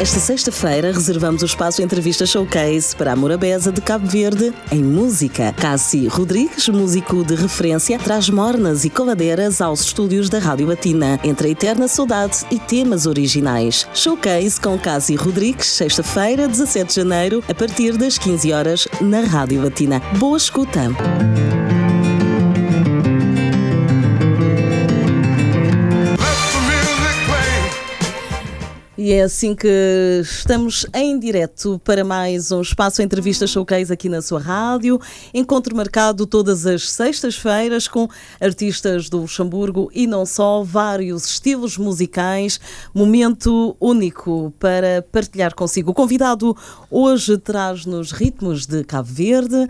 Esta sexta-feira reservamos o espaço Entrevista Showcase para a Morabeza de Cabo Verde em música. Cassi Rodrigues, músico de referência, traz mornas e covadeiras aos estúdios da Rádio Latina, entre a eterna saudade e temas originais. Showcase com Cassi Rodrigues, sexta-feira, 17 de janeiro, a partir das 15 horas, na Rádio Latina. Boa escuta! É assim que estamos em direto para mais um espaço entrevista showcase aqui na sua rádio. Encontro marcado todas as sextas-feiras com artistas do Luxemburgo e não só, vários estilos musicais. Momento único para partilhar consigo. O convidado hoje traz-nos ritmos de Cabo Verde.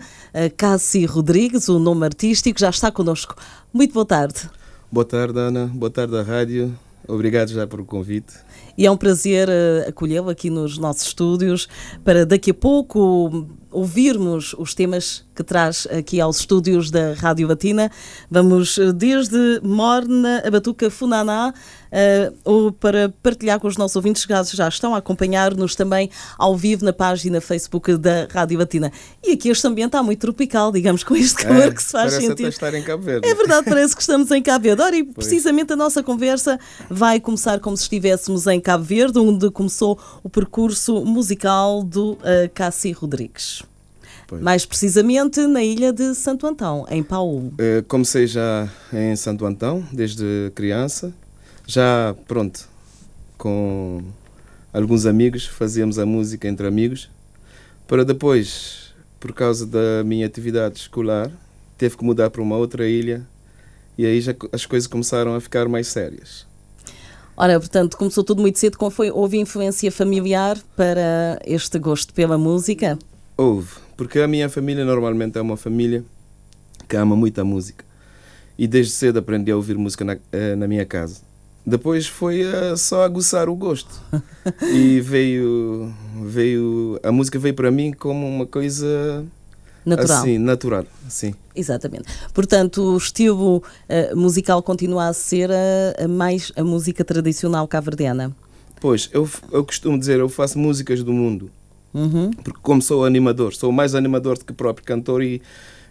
Cassi Rodrigues, o nome artístico, já está connosco. Muito boa tarde. Boa tarde, Ana. Boa tarde à rádio. Obrigado já pelo convite. E é um prazer uh, acolhê-lo aqui nos nossos estúdios para daqui a pouco ouvirmos os temas que traz aqui aos estúdios da Rádio Batina. Vamos eh, desde Morna a Batuca Funaná uh, para partilhar com os nossos ouvintes que já estão a acompanhar-nos também ao vivo na página Facebook da Rádio Batina. E aqui este ambiente está muito tropical, digamos, com este calor é, que se faz sentir. estar em Cabo Verde. É verdade, parece que estamos em Cabo Verde. Ora, e precisamente a nossa conversa vai começar como se estivéssemos em Cabo Verde, onde começou o percurso musical do uh, Cassi Rodrigues. Pois. Mais precisamente na ilha de Santo Antão, em Paulo. Uh, comecei já em Santo Antão, desde criança. Já, pronto, com alguns amigos, fazíamos a música entre amigos. Para depois, por causa da minha atividade escolar, teve que mudar para uma outra ilha e aí já as coisas começaram a ficar mais sérias. Ora, portanto, começou tudo muito cedo. Como foi? Houve influência familiar para este gosto pela música? Houve, porque a minha família normalmente é uma família que ama muito a música. E desde cedo aprendi a ouvir música na, eh, na minha casa. Depois foi uh, só aguçar o gosto. e veio, veio. A música veio para mim como uma coisa Natural. Assim, natural, sim. Exatamente. Portanto, o estilo uh, musical continua a ser a, a mais a música tradicional cabo-verdiana. Pois, eu, eu costumo dizer, eu faço músicas do mundo. Uhum. Porque como sou animador, sou mais animador do que próprio cantor e,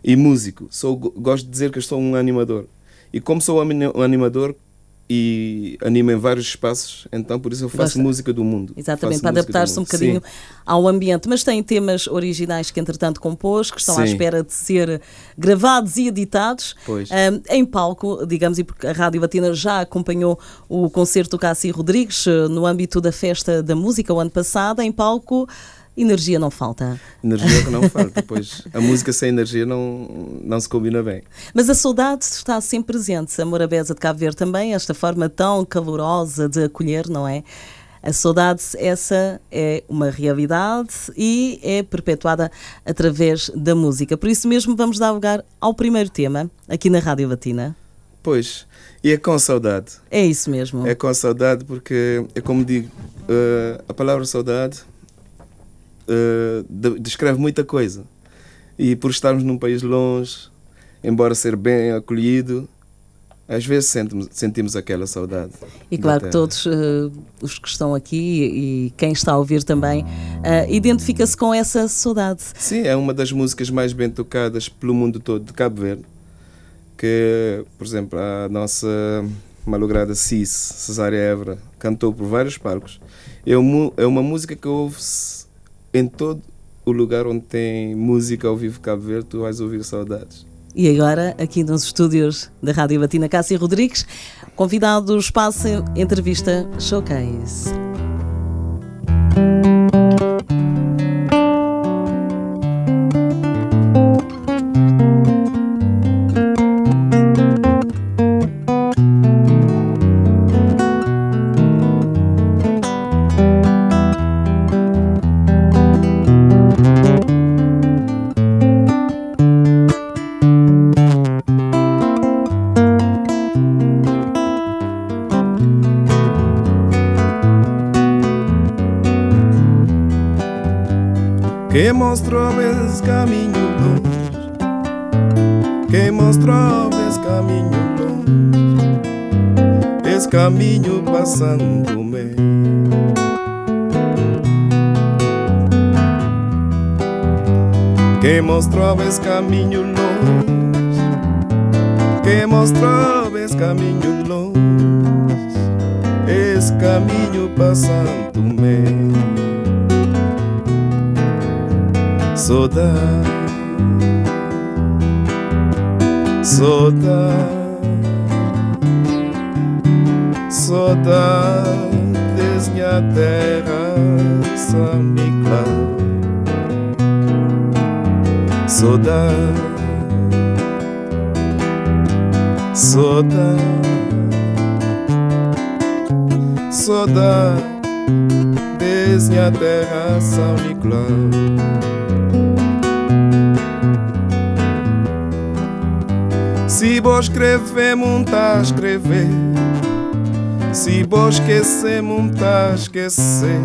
e músico. Sou, gosto de dizer que sou um animador. E como sou um animador, e anima em vários espaços, então por isso eu faço Gosta. música do mundo. Exatamente, para adaptar-se um bocadinho Sim. ao ambiente. Mas tem temas originais que entretanto compôs, que estão Sim. à espera de ser gravados e editados um, em palco, digamos, e porque a Rádio Batina já acompanhou o concerto do Cassi Rodrigues eh, no âmbito da Festa da Música o ano passado, em palco. Energia não falta. Energia que não falta, pois a música sem energia não, não se combina bem. Mas a saudade está sempre presente. A Morabeza de Cabo Verde também, esta forma tão calorosa de acolher, não é? A saudade, essa é uma realidade e é perpetuada através da música. Por isso mesmo, vamos dar lugar ao primeiro tema, aqui na Rádio Latina. Pois, e é com saudade. É isso mesmo. É com saudade porque, é como digo, uh, a palavra saudade uh, descreve muita coisa. E por estarmos num país longe, embora ser bem acolhido, às vezes sentimos, sentimos aquela saudade. E claro que todos uh, os que estão aqui e quem está a ouvir também uh, identifica-se com essa saudade. Sim, é uma das músicas mais bem tocadas pelo mundo todo de Cabo Verde. Que, por exemplo, a nossa malograda Cis, Cesária Évora, cantou por vários palcos. É uma, é uma música que ouve-se em todo o lugar onde tem música ao vivo Cabo Verde, tu vais ouvir saudades. E agora, aqui nos estúdios da Rádio Batina, Cássia Rodrigues, convidado do espaço Entrevista Showcase. Que mostrou a veces camino luz Quem mostrou esse caminho longe, esse caminho passando-me. Quem mostrou esse caminho longe, quem mostrou esse caminho longe, esse caminho passando-me. Saudade Saudade, saudades minha terra São Nicolau Saudade, saudade, saudade minha terra São Nicolau Se vou escrever, montar, escrever. Se vou esquecer, montar, esquecer.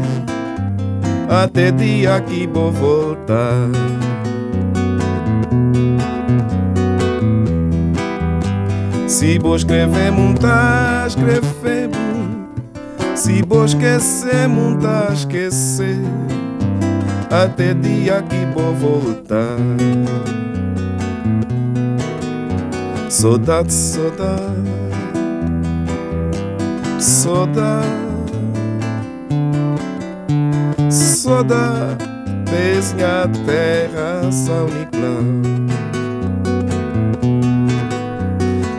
Até dia que vou voltar. Se vou escrever, montar, escrever. Se vou esquecer, montar, esquecer. Até dia que vou voltar. Saudade, saudade, saudade, saudade, minha terra, São Nicolau.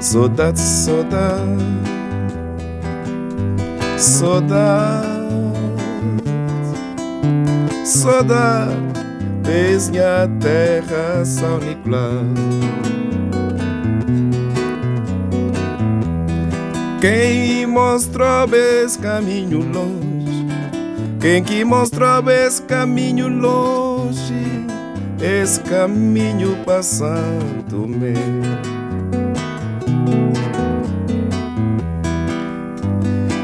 Saudade, saudade, saudade, saudade, minha terra, São Nicolau. Quem mostrou esse caminho longe, quem que mostrou esse caminho longe, esse caminho passando-me.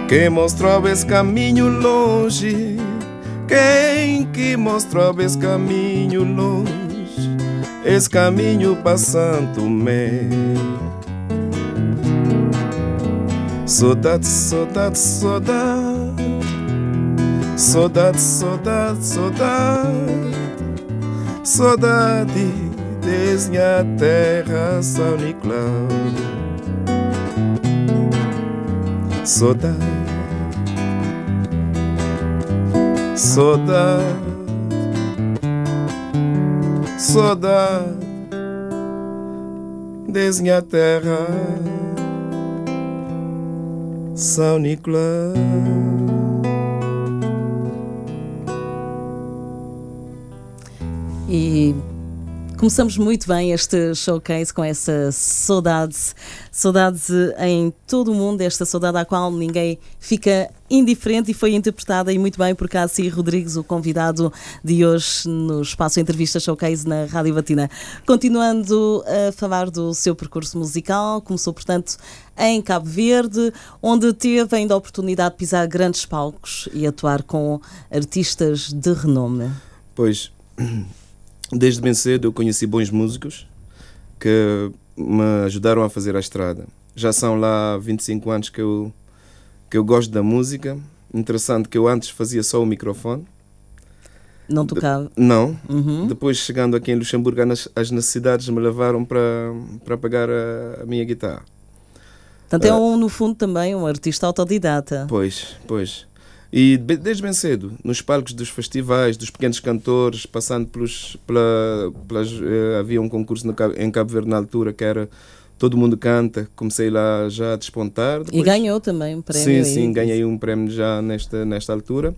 Quem mostrou esse caminho longe, quem que mostrou esse caminho longe, esse caminho passando-me. Saudade, saudade, saudade. Saudade, saudade, saudade. Saudade desde minha terra, São Nicolau. Saudade, saudade, saudade desde minha terra. São Nicolau. E começamos muito bem este showcase com essa saudade, saudade em todo o mundo, esta saudade à qual ninguém fica indiferente e foi interpretada e muito bem por Cassi Rodrigues, o convidado de hoje no espaço Entrevista Showcase na Rádio Batina. Continuando a falar do seu percurso musical, começou, portanto, em Cabo Verde, onde teve ainda a oportunidade de pisar grandes palcos e atuar com artistas de renome. Pois, desde bem cedo eu conheci bons músicos que me ajudaram a fazer a estrada. Já são lá 25 anos que eu que eu gosto da música. Interessante que eu antes fazia só o microfone. Não tocava? De, não. Uhum. Depois, chegando aqui em Luxemburgo, as necessidades me levaram para, para pagar a, a minha guitarra. Portanto, é um, no fundo também um artista autodidata. Pois, pois. E desde bem cedo, nos palcos dos festivais, dos pequenos cantores, passando pelos. Pela, pelas, eh, havia um concurso no, em Cabo Verde na altura que era todo mundo canta, comecei lá já a despontar. Depois... E ganhou também um prémio. Sim, aí. sim, ganhei um prémio já nesta, nesta altura.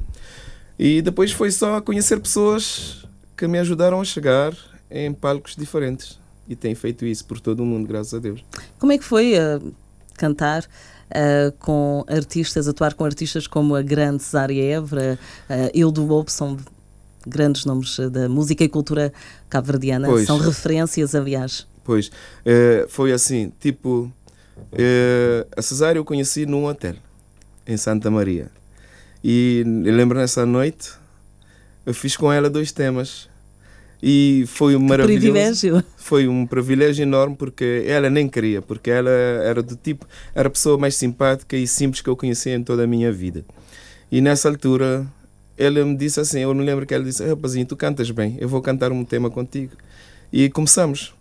E depois foi só conhecer pessoas que me ajudaram a chegar em palcos diferentes. E tenho feito isso por todo o mundo, graças a Deus. Como é que foi uh, cantar uh, com artistas, atuar com artistas como a grande Cesária Évora, uh, Hildo Lobo, são grandes nomes da música e cultura cabo-verdiana, são referências, aliás. Pois, é, foi assim, tipo, é, a Cesária eu conheci num hotel, em Santa Maria. E lembro nessa noite, eu fiz com ela dois temas. E foi um maravilhoso. privilégio. Foi um privilégio enorme porque ela nem queria, porque ela era do tipo, era a pessoa mais simpática e simples que eu conhecia em toda a minha vida. E nessa altura, ela me disse assim, eu me lembro que ela disse, rapazinho, tu cantas bem, eu vou cantar um tema contigo. E começamos.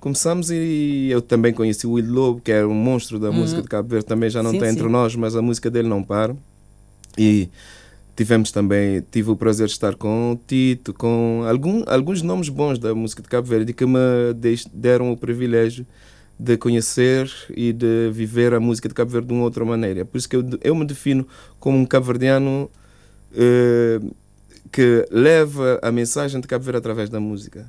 Começamos e eu também conheci o Will Lobo, que era um monstro da música de Cabo Verde, também já não Sim, está sim. entre nós, mas a música dele não para. E tivemos também, tive o prazer de estar com o Tito, com algum, alguns nomes bons da música de Cabo Verde que me deram o privilégio de conhecer e de viver a música de Cabo Verde de uma outra maneira. Por isso que eu, eu me defino como um cabo-verdiano eh, que leva a mensagem de Cabo Verde através da música.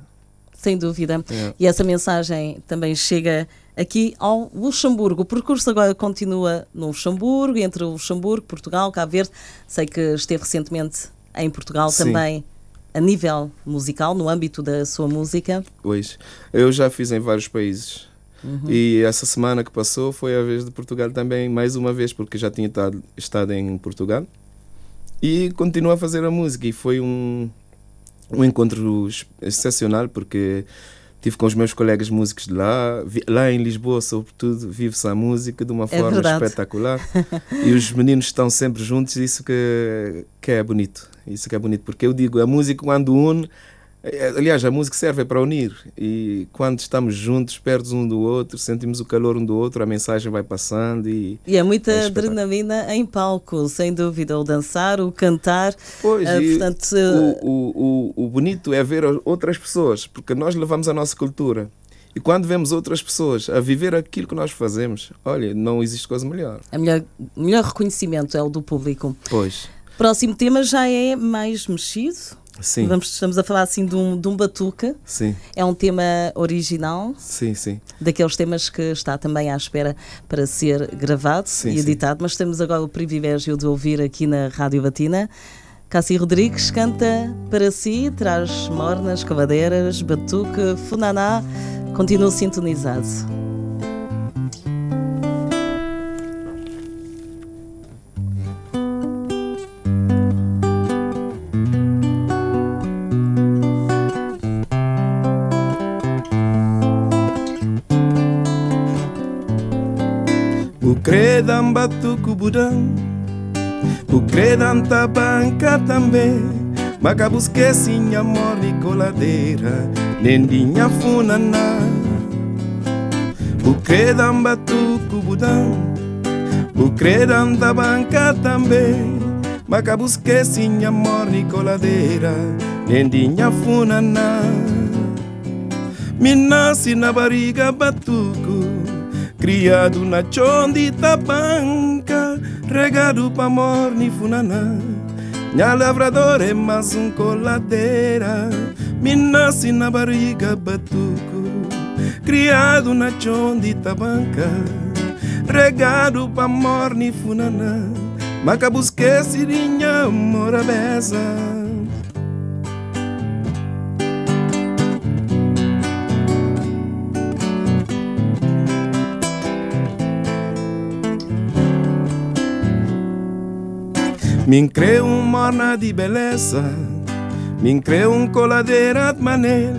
Sem dúvida. É. E essa mensagem também chega aqui ao Luxemburgo. O percurso agora continua no Luxemburgo, entre o Luxemburgo, Portugal, Cabo Verde. Sei que esteve recentemente em Portugal Sim. também a nível musical, no âmbito da sua música. Hoje. Eu já fiz em vários países. E essa semana que passou foi a vez de Portugal também, mais uma vez, porque já tinha estado, estado em Portugal. E continuo a fazer a música. E foi um, um encontro ex- excepcional, porque tive com os meus colegas músicos de lá. Vi- Lá em Lisboa, sobretudo, vive-se a música de uma É forma verdade. espetacular. e os meninos estão sempre juntos, isso que, que é bonito. Isso que é bonito, porque eu digo, a música quando une, aliás, a música serve para unir. E quando estamos juntos, perto um do outro, sentimos o calor um do outro, a mensagem vai passando e... E é muita É adrenalina em palco, sem dúvida. O dançar, o cantar. Pois, Ah, portanto, o, o, o, o bonito é ver outras pessoas, porque nós levamos a nossa cultura. E quando vemos outras pessoas a viver aquilo que nós fazemos, olha, não existe coisa melhor. A melhor, o melhor reconhecimento é o do público. Pois, Próximo tema já é mais mexido. Sim, Vamos, estamos a falar assim de um, de um batuca. sim, É um tema original, sim, sim. daqueles temas que está também à espera para ser gravado Sim, e sim. editado, mas temos agora o privilégio de ouvir aqui na Rádio Batina. Cassi Rodrigues canta para si, traz mornas, cavadeiras, batuque, funaná, continua sintonizado. Batuco budão O credam tabanca também Maca busque sim amor e coladeira Nendinha funaná O credam batuco budão O credam tabanca também Maca busque sim amor e coladeira Nendinha funaná me nasce na barriga batuco Criado na chonde tabanca Regado pa morni funaná Minha lavrador é mais um coladeira Me nasce na barriga batuco Criado na chonde tabanca Regado pa morni funaná Maca busque sirinha morabeza Me creu um morna de beleza Me creu um coladeira de manel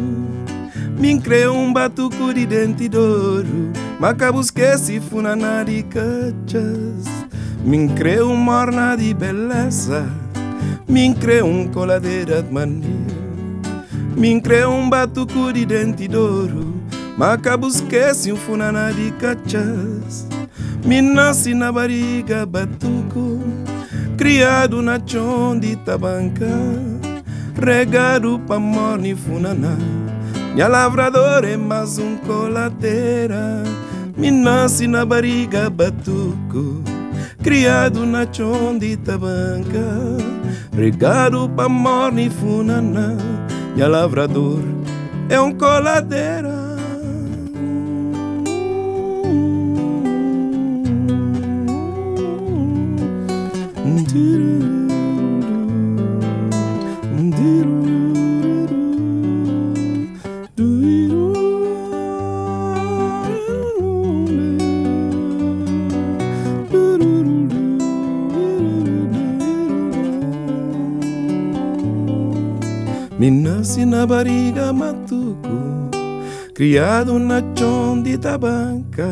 Me creu um batuco de dente de ouro Maca busque se funaná de cachas. Me creu um morna de beleza Me creu um coladeira de manel Me creu um batuco de dente de ouro Maca busque se um funaná de cachas. Me nasce na barriga batuco Criado na chonde tabanca Regado pa morni funaná Minha lavrador é mais um coladeira Me nasce na barriga batuco Criado na chonde tabanca Regado pa morni funaná Minha lavrador é um coladeira Me nasci na barriga matuco Criado na chão de tabanca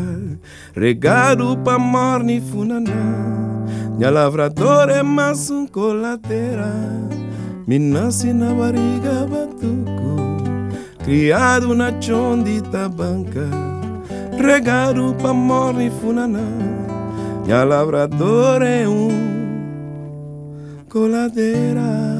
Regado pa morne funaná Minha lavrador é mais um colateira Me nasce na barriga batuco Criado na chão de tabanca Regado pa morne funaná Minha lavrador é um coladeira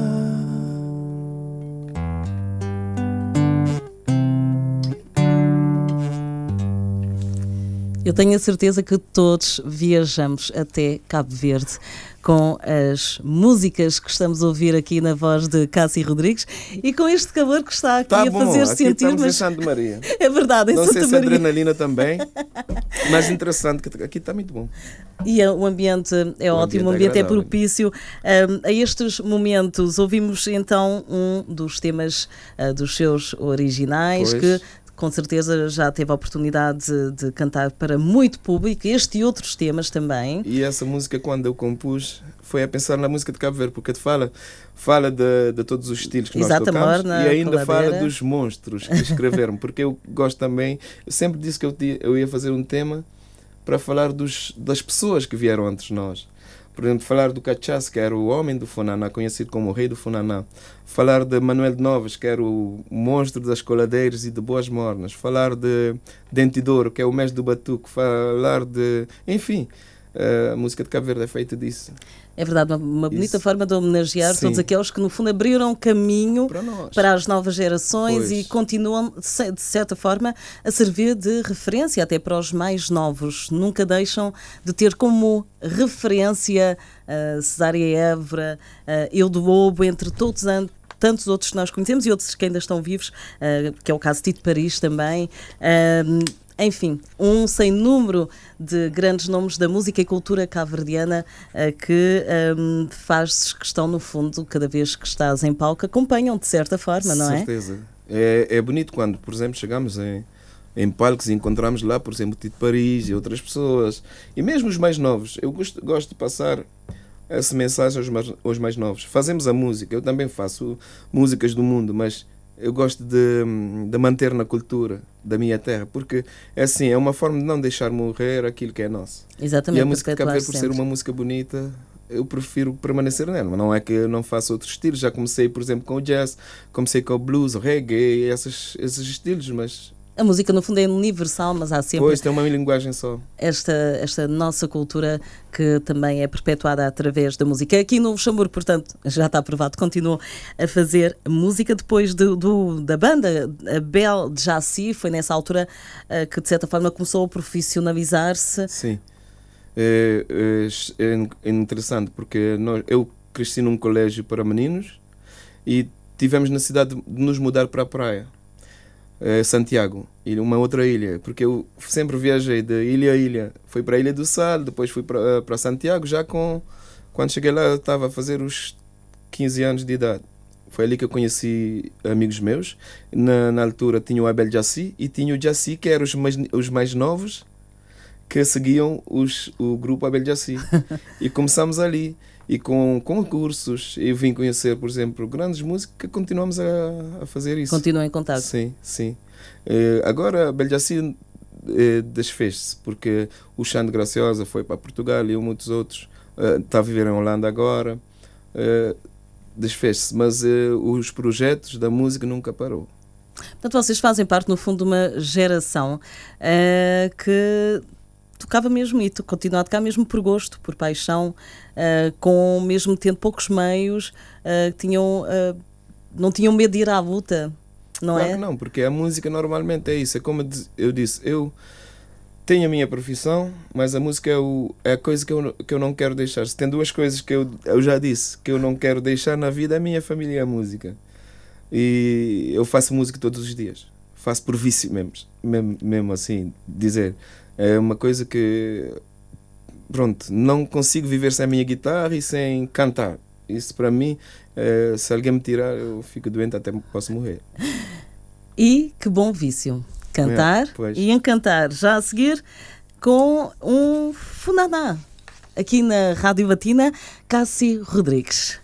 Eu tenho a certeza que todos viajamos até Cabo Verde com as músicas que estamos a ouvir aqui na voz de Cássio Rodrigues e com este calor que está aqui tá a fazer aqui sentir. Estamos mas... em Santo Maria. É verdade, em Não Santa sei se Maria. adrenalina também, mas interessante que aqui está muito bom. E é- o ambiente é O ótimo, o ambiente é ambiente é agradável. propício hum, a estes momentos. Ouvimos então um dos temas ah, dos seus originais Pois. que com certeza já teve a oportunidade de, de cantar para muito público, este e outros temas também. E essa música, quando eu compus, foi a pensar na música de Cabo Verde, porque te fala, fala de, de todos os estilos que Exato, nós tocamos morna, e ainda fala dos monstros que escreveram, porque eu gosto também, eu sempre disse que eu, eu ia fazer um tema para falar dos, das pessoas que vieram antes de nós. Por exemplo, falar do Cachaço, que era o homem do Funaná, conhecido como o rei do Funaná. Falar de Manuel de Novas, que era o monstro das coladeiras e de Boas Mornas. Falar de Dentidouro, que é o mestre do batuque. Falar de... Enfim, a música de Cabo Verde é feita disso. É verdade, uma, uma bonita forma de homenagear Sim. todos aqueles que no fundo abriram caminho Para para as novas gerações Pois. e continuam, de certa forma, a servir de referência até para os mais novos. Nunca deixam de ter como referência uh, Cesária Évora, uh, Eu do Lobo, entre todos an- tantos outros que nós conhecemos e outros que ainda estão vivos, uh, que é o caso de Tito Paris também. Um, enfim, um sem número de grandes nomes da música e cultura cabo-verdiana eh, que um, faz questão, no fundo, cada vez que estás em palco, acompanham de certa forma, não é? certeza. É, é bonito quando, por exemplo, chegamos em, em palcos e encontramos lá, por exemplo, Tito Paris e outras pessoas. E mesmo os mais novos. Eu gosto, gosto de passar essa mensagem aos mais, aos mais novos. Fazemos a música. Eu também faço músicas do mundo, mas eu gosto de, de manter na cultura da minha terra, porque é assim, é uma forma de não deixar morrer aquilo que é nosso. Exatamente, E a música de Cabo Verde, por ser uma música bonita, eu prefiro permanecer nela. Mas não é que eu não faça outros estilos. Já comecei, por exemplo, com o jazz, comecei com o blues, o reggae, esses, esses estilos, mas A música, no fundo, é universal, mas há sempre depois tem uma linguagem só. esta, esta nossa cultura que também é perpetuada através da música. Aqui no Luxemburgo, portanto, já está aprovado, continuam a fazer música depois do, do- da banda, a Bel Jaci, foi nessa altura eh, que de certa forma começou a profissionalizar-se. Sim. É, é, é interessante porque nós, eu cresci num colégio para meninos e tivemos necessidade de nos mudar para a praia. Eh, Santiago, e uma outra ilha, porque eu sempre viajei de ilha a ilha. Fui para a Ilha do Sal, depois fui para, eh, para Santiago, já com. Quando cheguei lá, eu estava a fazer os 15 anos de idade. Foi ali que eu conheci amigos meus. Na, na altura tinha o Abel Jaci e tinha o Jaci, que eram os mais, os mais novos que seguiam os, o grupo Abel Jaci. e começamos ali. E com concursos, eu vim conhecer, por exemplo, grandes músicos que continuamos a, a fazer isso. Continuam em contato. Sim, sim. Eh, agora, Beljaci eh, desfez-se, porque o Xande Graciosa foi para Portugal e muitos outros. eh, Está a viver em Holanda agora. Eh, desfez-se, mas os projetos da música nunca parou. Portanto, vocês fazem parte, no fundo, de uma geração que tocava mesmo e tu- continua a tocar mesmo por gosto, por paixão, eh, com mesmo tendo poucos meios, eh, tinham, eh, não tinham medo de ir à luta, não claro é? que não, porque a música normalmente é isso. É como eu disse, eu tenho a minha profissão, mas a música é, o, é a coisa que eu, não- que eu não quero deixar. Se tem duas coisas que eu, eu já disse que eu não quero deixar na vida, é a minha família e a música. E eu faço música todos os dias. Faço por vício mesmo, mesmo, mesmo assim, dizer. É uma coisa que, pronto, não consigo viver sem a minha guitarra e sem cantar. Isso para mim, eh, se alguém me tirar, eu fico doente até posso morrer. E que bom vício! Cantar É, e encantar. Já a seguir com um Funaná. Aqui na Rádio Batina, Cássio Rodrigues.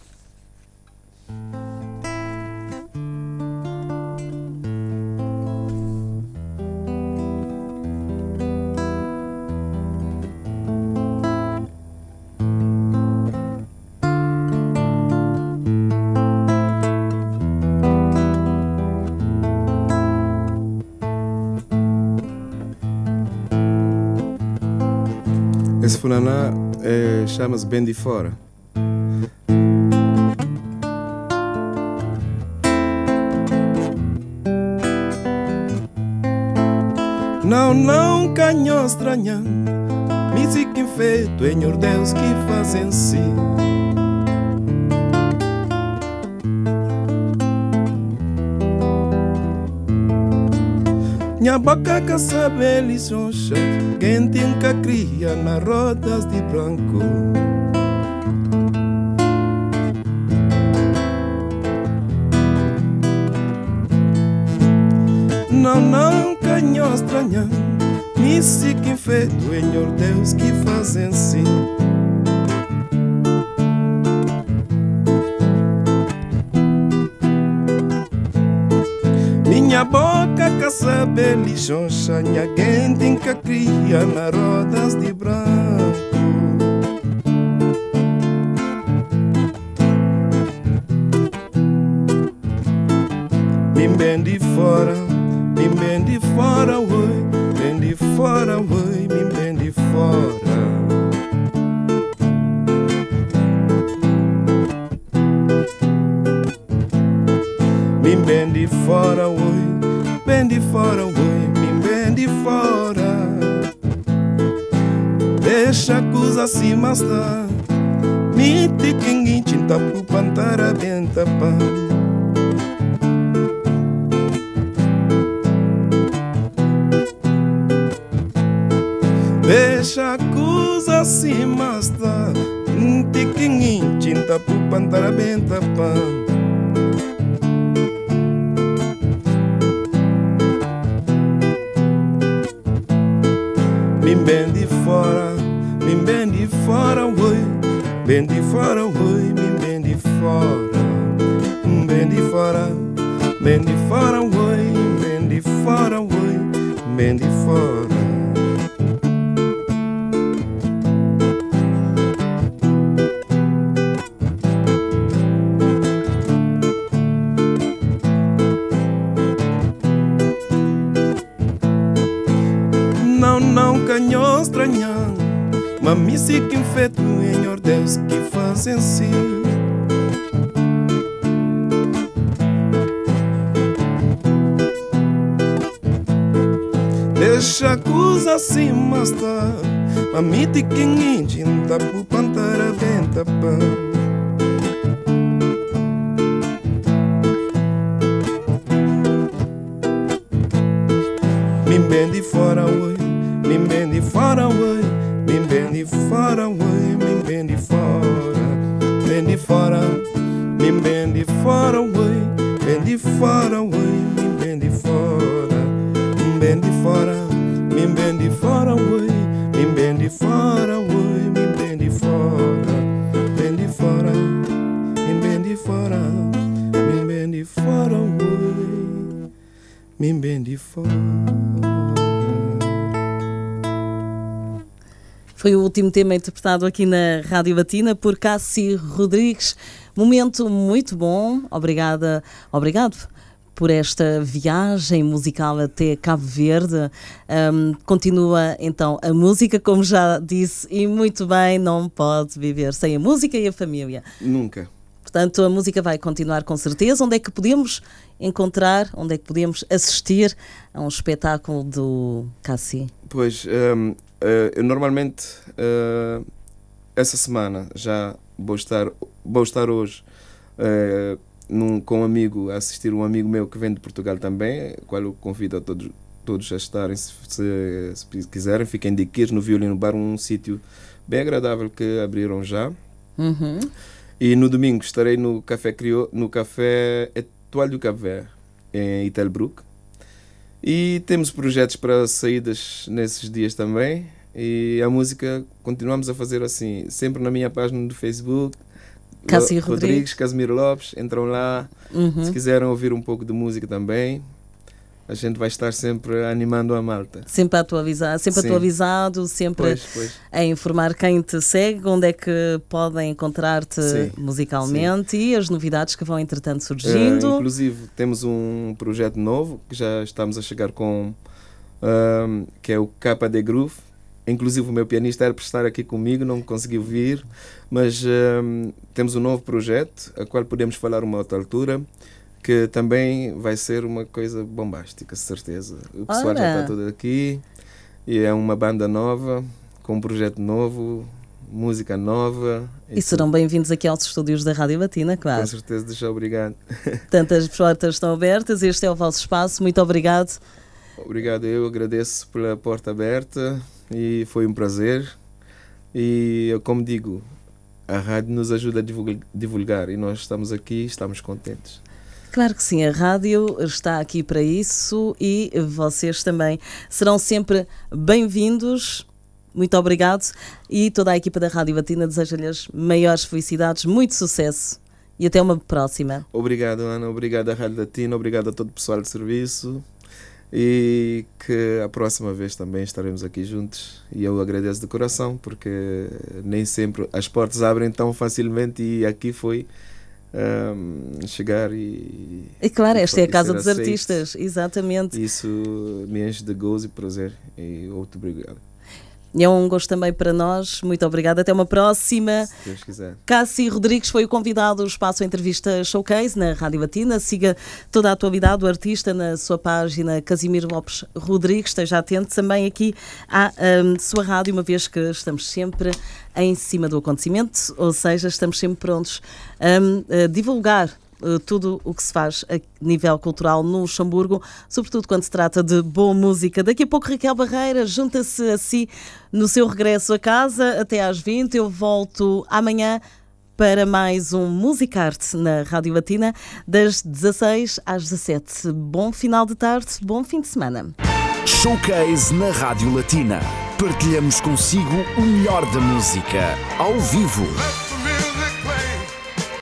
É, chama-se Bem de Fora. Não, não, canhão estranha Música enfeito em Deus que fazem si Minha boca sabe lições Quem tem que cria nas rodas de branco. Não, não, canhão estranha Música enfeito em Deus que fazem sim Boca sabe lixoncha Minha gente que cria nas rodas de branco. Bim bem de fora, bim bem de fora, oi Bem de fora, oi, bim bem de fora. Bim bem de fora, oi Bem de fora, oi, bim bem de fora. Deixa a coisa se mastar. Miti quem tinta pu pantara benta Deixa a coisa se mastar. Quem tinta pu pantara benta bem de fora, bem de fora, oi Bem de fora, oi, coisa assim mastar Mamite quem intinta pu pantara venta tema interpretado aqui na Rádio Batina por Cassi Rodrigues. Momento muito bom. Obrigada, obrigado por esta viagem musical até Cabo Verde. Um, continua então a música, como já disse, e muito bem, não pode viver sem a música e a família. Nunca. Portanto, a música vai continuar com certeza. Onde é que podemos encontrar, onde é que podemos assistir a um espetáculo do Cassi? Pois, eh, eu normalmente eh, essa semana já vou estar, vou estar hoje eh, num, com um amigo, a assistir um amigo meu que vem de Portugal também, qual eu convido a todos, todos a estarem, se, se, se quiserem, fiquem de Quirs, no Violino Bar, um sítio bem agradável que abriram já. Uhum. E no domingo estarei no Café Criou, no Café Etoile do Verde, em Itelbrook. E temos projetos para saídas nesses dias também. E a música continuamos a fazer assim, sempre na minha página do Facebook. Cassi Lo- Rodrigues. Casimiro Lopes, entram lá. Uhum. Se quiserem ouvir um pouco de música também, a gente vai estar sempre animando a malta. Sempre atualizado, sempre Sim. atualizado, sempre Pois, pois. a informar quem te segue, onde é que podem encontrar-te Sim, musicalmente e as novidades que vão entretanto Eh, surgindo. inclusive, temos um projeto novo que já estamos a chegar com, ahm, que é o Capa de Groove. Inclusive o meu pianista era para estar aqui comigo, não conseguiu vir, mas um, temos um novo projeto, a qual podemos falar uma outra altura, que também vai ser uma coisa bombástica, certeza. O pessoal Ora. já está todo aqui e é uma banda nova, com um projeto novo, música nova. E serão bem-vindos aqui aos estúdios da Rádio Latina, Com claro. certeza, deixa obrigado. Tantas portas estão abertas, este é o vosso espaço. Muito obrigado. Obrigado, eu agradeço pela porta aberta e foi um prazer. E como digo, a rádio nos ajuda a divulga- divulgar e nós estamos aqui, estamos contentes. Claro que sim, a rádio está aqui para isso e vocês também serão sempre bem-vindos. Muito obrigado e toda a equipa da Rádio Latina deseja-lhes maiores felicidades, muito sucesso e até uma próxima. Obrigado, Ana, obrigado à Rádio Latina, obrigado a todo o pessoal de serviço e que a próxima vez também estaremos aqui juntos. E eu agradeço de coração porque nem sempre as portas abrem tão facilmente e aqui foi ahm, chegar e. E claro, e esta é a Casa dos aceito. Artistas, exatamente. Isso me enche de gozo e prazer. E muito obrigado, E é um gosto também para nós. Muito obrigada. Até uma próxima. se Deus quiser. Cassi Rodrigues foi o convidado do Espaço Entrevista Showcase na Rádio Latina. Siga toda a atualidade do artista na sua página Casimiro Lopes Rodrigues. Esteja atento também aqui à hum, sua rádio, uma vez que estamos sempre em cima do acontecimento, ou seja, estamos sempre prontos hum, a divulgar tudo o que se faz a nível cultural no Luxemburgo, sobretudo quando se trata de boa música. Daqui a pouco Raquel Barreira junta-se a si no seu regresso a casa até às 20. Eu volto amanhã para mais um Musicarte na Rádio Latina, das 16 às 17. Bom final de tarde, bom fim de semana. Showcase na Rádio Latina. Partilhamos consigo o melhor da música, ao vivo.